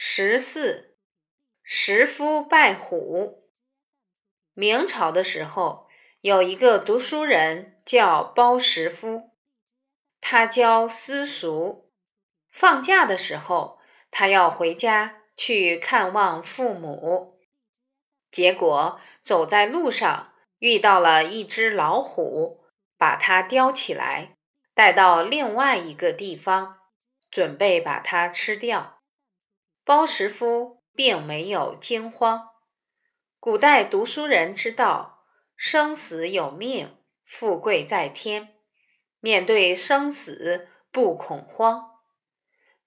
十四，石夫拜虎。明朝的时候，有一个读书人叫包石夫，他教私塾。放假的时候，他要回家去看望父母，结果走在路上遇到了一只老虎，把他叼起来，带到另外一个地方，准备把它吃掉。包石夫并没有惊慌。古代读书人知道生死有命，富贵在天，面对生死不恐慌。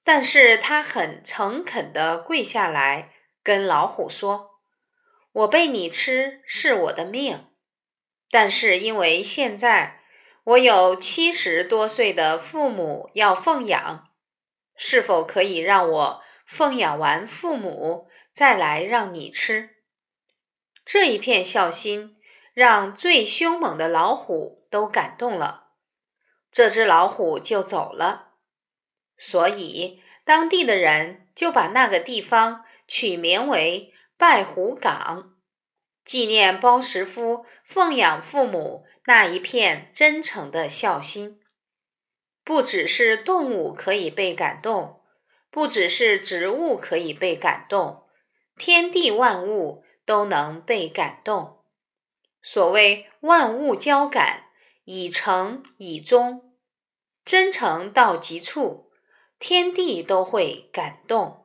但是他很诚恳地跪下来，跟老虎说：“我被你吃是我的命，但是因为现在我有七十多岁的父母要奉养，是否可以让我？”奉养完父母，再来让你吃。这一片孝心，让最凶猛的老虎都感动了。这只老虎就走了。所以当地的人就把那个地方取名为拜虎岗，纪念包石夫奉养父母那一片真诚的孝心。不只是动物可以被感动。不只是植物可以被感动，天地万物都能被感动。所谓万物交感，以诚以忠，真诚到极处，天地都会感动。